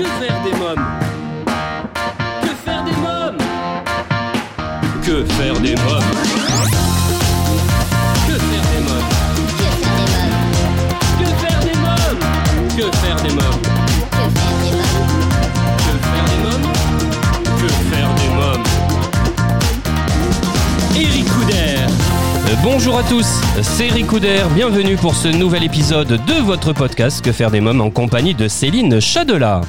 Que faire des mômes Que faire des mômes Que faire des mômes Que faire des mômes Que faire des mômes Que faire des mômes Que faire des mômes Que faire des mômes Eric Couder Euh, Bonjour à tous, c'est Eric Couder, bienvenue pour ce nouvel épisode de votre podcast Que faire des mômes en compagnie de Céline Chadela.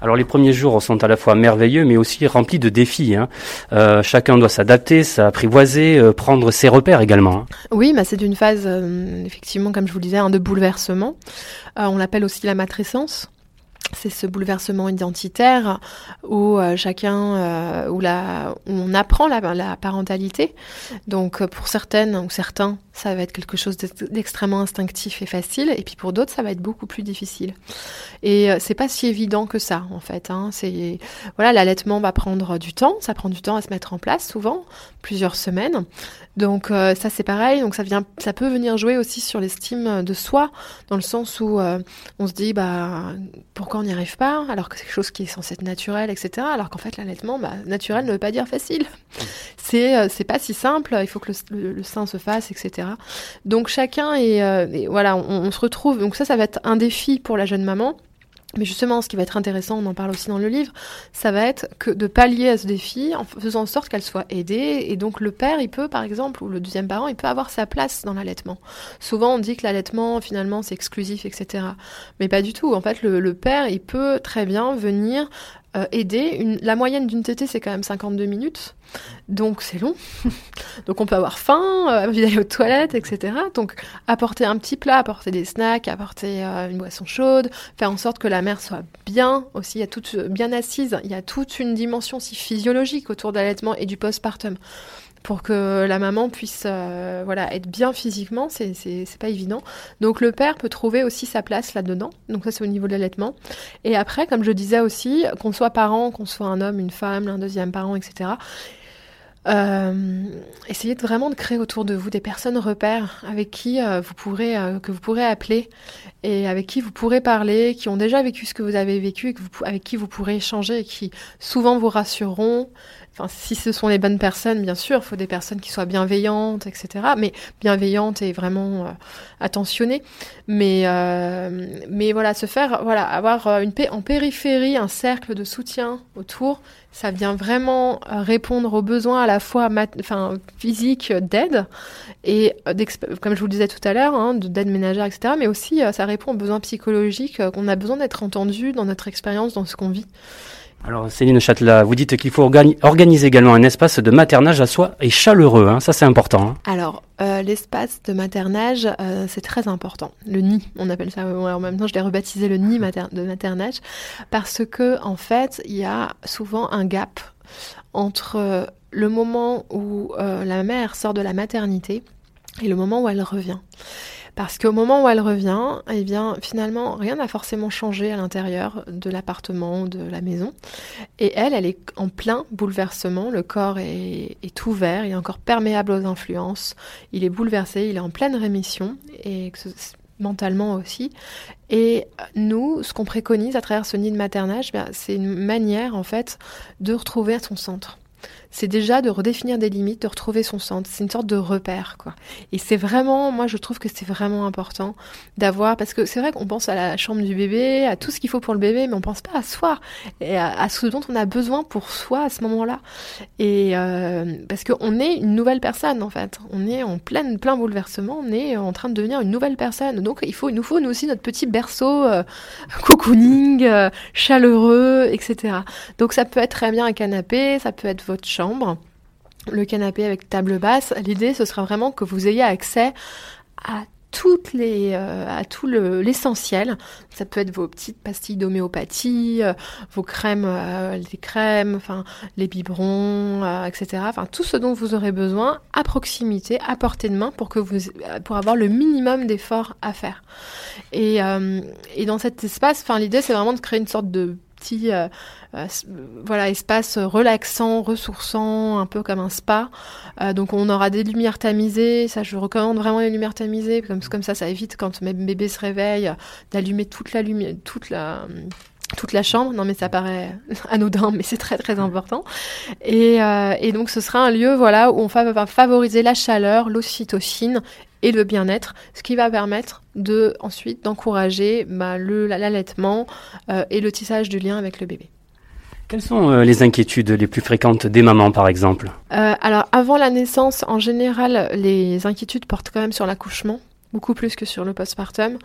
Alors les premiers jours sont à la fois merveilleux mais aussi remplis de défis. hein. Euh, chacun doit s'adapter, s'apprivoiser, euh, prendre ses repères également. hein. Oui, bah c'est une phase, euh, effectivement, comme je vous le disais, hein, de bouleversement. On l'appelle aussi la matrescence. C'est ce bouleversement identitaire où euh, chacun, euh, où, la, où on apprend la, parentalité. Donc euh, pour certaines ou certains, ça va être quelque chose d'ex- d'extrêmement instinctif et facile, et puis pour d'autres, ça va être beaucoup plus difficile. Et c'est pas si évident que ça, en fait. Hein. C'est voilà, l'allaitement va prendre du temps, ça prend du temps à se mettre en place, souvent plusieurs semaines. Donc ça c'est pareil, donc ça vient, ça peut venir jouer aussi sur l'estime de soi, dans le sens où on se dit bah pourquoi on n'y arrive pas, alors que c'est quelque chose qui est censé être naturel, etc. Alors qu'en fait l'allaitement, bah, naturel ne veut pas dire facile. C'est euh, c'est pas si simple, il faut que le, le- le sein se fasse, etc. Donc chacun est, euh, et voilà, on, on se retrouve. Donc ça, ça va être un défi pour la jeune maman. Mais justement, ce qui va être intéressant, on en parle aussi dans le livre, ça va être que de pallier à ce défi en faisant en sorte qu'elle soit aidée. Et donc le père, il peut, par exemple, ou le deuxième parent, il peut avoir sa place dans l'allaitement. Souvent, on dit que l'allaitement, finalement, c'est exclusif, etc. Mais pas du tout. En fait, le, le père, il peut très bien venir euh, aider. La moyenne d'une tétée, c'est quand même 52 minutes. Donc c'est long. donc on peut avoir faim, euh, envie d'aller aux toilettes, etc. Donc apporter un petit plat, apporter des snacks, apporter euh, une boisson chaude, faire en sorte que la mère soit bien aussi, bien assise, il y a toute une dimension aussi physiologique autour de l'allaitement et du postpartum. Pour que la maman puisse euh, voilà, être bien physiquement, c'est c'est- pas évident. Donc le père peut trouver aussi sa place là-dedans. Donc ça c'est au niveau de l'allaitement. Et après, comme je disais aussi, qu'on soit parent, qu'on soit un homme, une femme, un deuxième parent, etc. Euh, essayez vraiment de créer autour de vous des personnes repères avec qui euh, vous pourrez que vous pourrez appeler et avec qui vous pourrez parler, qui ont déjà vécu ce que vous avez vécu et avec qui vous pourrez échanger et qui souvent vous rassureront. Enfin, si ce sont les bonnes personnes, bien sûr, il faut des personnes qui soient bienveillantes, etc. Mais bienveillantes et vraiment euh, attentionnées. Mais euh, mais voilà, se faire voilà avoir euh, une paix en périphérie, un cercle de soutien autour, ça vient vraiment répondre aux besoins à la fois enfin physiques d'aide et comme je vous le disais tout à l'heure, hein, de- d'aide ménagère, etc. Mais aussi, ça répond aux besoins psychologiques qu'on a besoin d'être entendu dans notre expérience, dans ce qu'on vit. Alors Céline Châtela, vous dites qu'il faut organi- organiser également un espace de maternage à soi et chaleureux. hein. Ça c'est important. hein. Alors, euh, l'espace de maternage, euh, c'est très important. Le nid, on appelle ça. en même temps, je l'ai rebaptisé le nid de maternage parce que, en fait, il y a souvent un gap entre euh, le moment où la mère sort de la maternité et le moment où elle revient. Parce qu'au moment où elle revient, eh bien, finalement, rien n'a forcément changé à l'intérieur de l'appartement de la maison. Et elle, elle est en plein bouleversement. Le corps est, ouvert, il est encore perméable aux influences. Il est bouleversé, il est en pleine rémission, et mentalement aussi. Et nous, ce qu'on préconise à travers ce nid de maternage, ben, c'est une manière, en fait, de retrouver son centre. C'est déjà de redéfinir des limites, de retrouver son centre. C'est une sorte de repère, quoi. Et c'est vraiment, moi, je trouve que c'est vraiment important d'avoir, parce que c'est vrai qu'on pense à la chambre du bébé, à tout ce qu'il faut pour le bébé, mais on pense pas à soi et à, ce dont on a besoin pour soi à ce moment-là. Et euh, parce qu'on est une nouvelle personne en fait, on est en plein plein bouleversement, on est en train de devenir une nouvelle personne. Donc il faut, il nous faut nous aussi notre petit berceau euh, cocooning, euh, chaleureux, etc. Donc ça peut être très bien un canapé, ça peut être votre chambre, le canapé avec table basse. L'idée ce sera vraiment que vous ayez accès à toutes les, euh, à tout le- l'essentiel. Ça peut être vos petites pastilles d'homéopathie, euh, vos crèmes, euh, les crèmes, enfin les biberons, etc. Enfin tout ce dont vous aurez besoin à proximité, à portée de main, pour que vous, pour avoir le minimum d'efforts à faire. Et, et dans cet espace, enfin l'idée c'est vraiment de créer une sorte de euh, euh, voilà espace relaxant, ressourçant, un peu comme un spa. Euh, donc on aura des lumières tamisées. Ça, je recommande vraiment les lumières tamisées, comme comme ça, ça évite quand même bébé se réveille euh, d'allumer toute la lumière, toute la toute la chambre. Non, mais ça paraît anodin, mais c'est très très important. Et, euh, et donc ce sera un lieu voilà où on va favoriser la chaleur, l'ocytocine et le bien-être, ce qui va permettre de ensuite d'encourager bah, l'allaitement euh, et le tissage du lien avec le bébé. Quelles sont euh, les inquiétudes les plus fréquentes des mamans, par exemple? Alors avant la naissance, en général, les inquiétudes portent quand même sur l'accouchement. Beaucoup plus que sur le postpartum.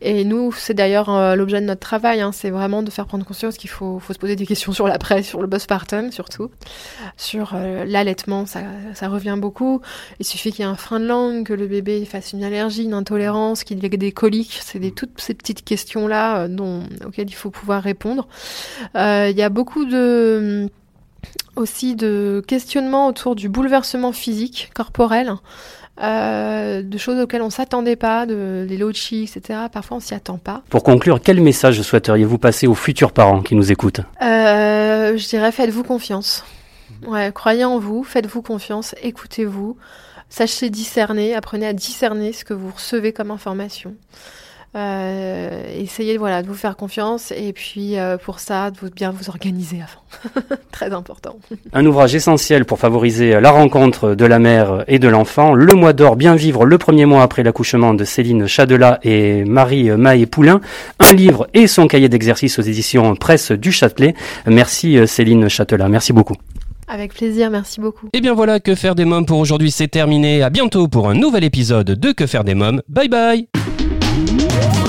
Et nous, c'est d'ailleurs euh, l'objet de notre travail, hein, c'est vraiment de faire prendre conscience qu'il faut, faut se poser des questions sur l'après, sur le postpartum surtout. Sur euh, l'allaitement, ça, ça revient beaucoup. Il suffit qu'il y ait un frein de langue, que le bébé fasse une allergie, une intolérance, qu'il ait des coliques. C'est des, toutes ces petites questions-là euh, dont, auxquelles il faut pouvoir répondre. Il y a beaucoup de aussi de questionnements autour du bouleversement physique, corporel, euh, de choses auxquelles on s'attendait pas, de les lochis, etc. Parfois on s'y attend pas. Pour conclure, quel message souhaiteriez-vous passer aux futurs parents qui nous écoutent? Euh, je dirais faites-vous confiance. Ouais, croyez en vous, faites-vous confiance, écoutez-vous, sachez discerner, apprenez à discerner ce que vous recevez comme information. Euh, essayez voilà, de vous faire confiance et puis euh, pour ça, de vous, bien vous organiser avant. Très important. Un ouvrage essentiel pour favoriser la rencontre de la mère et de l'enfant, Le mois d'or, bien vivre le premier mois après l'accouchement de Céline Chadelat et Marie Maé Poulain, un livre et son cahier d'exercice aux éditions Presse du Châtelet. Merci Céline Châtelat, merci beaucoup. Avec plaisir, merci beaucoup. Et bien voilà, Que faire des mômes pour aujourd'hui, c'est terminé. À bientôt pour un nouvel épisode de Que faire des mômes. Bye bye Música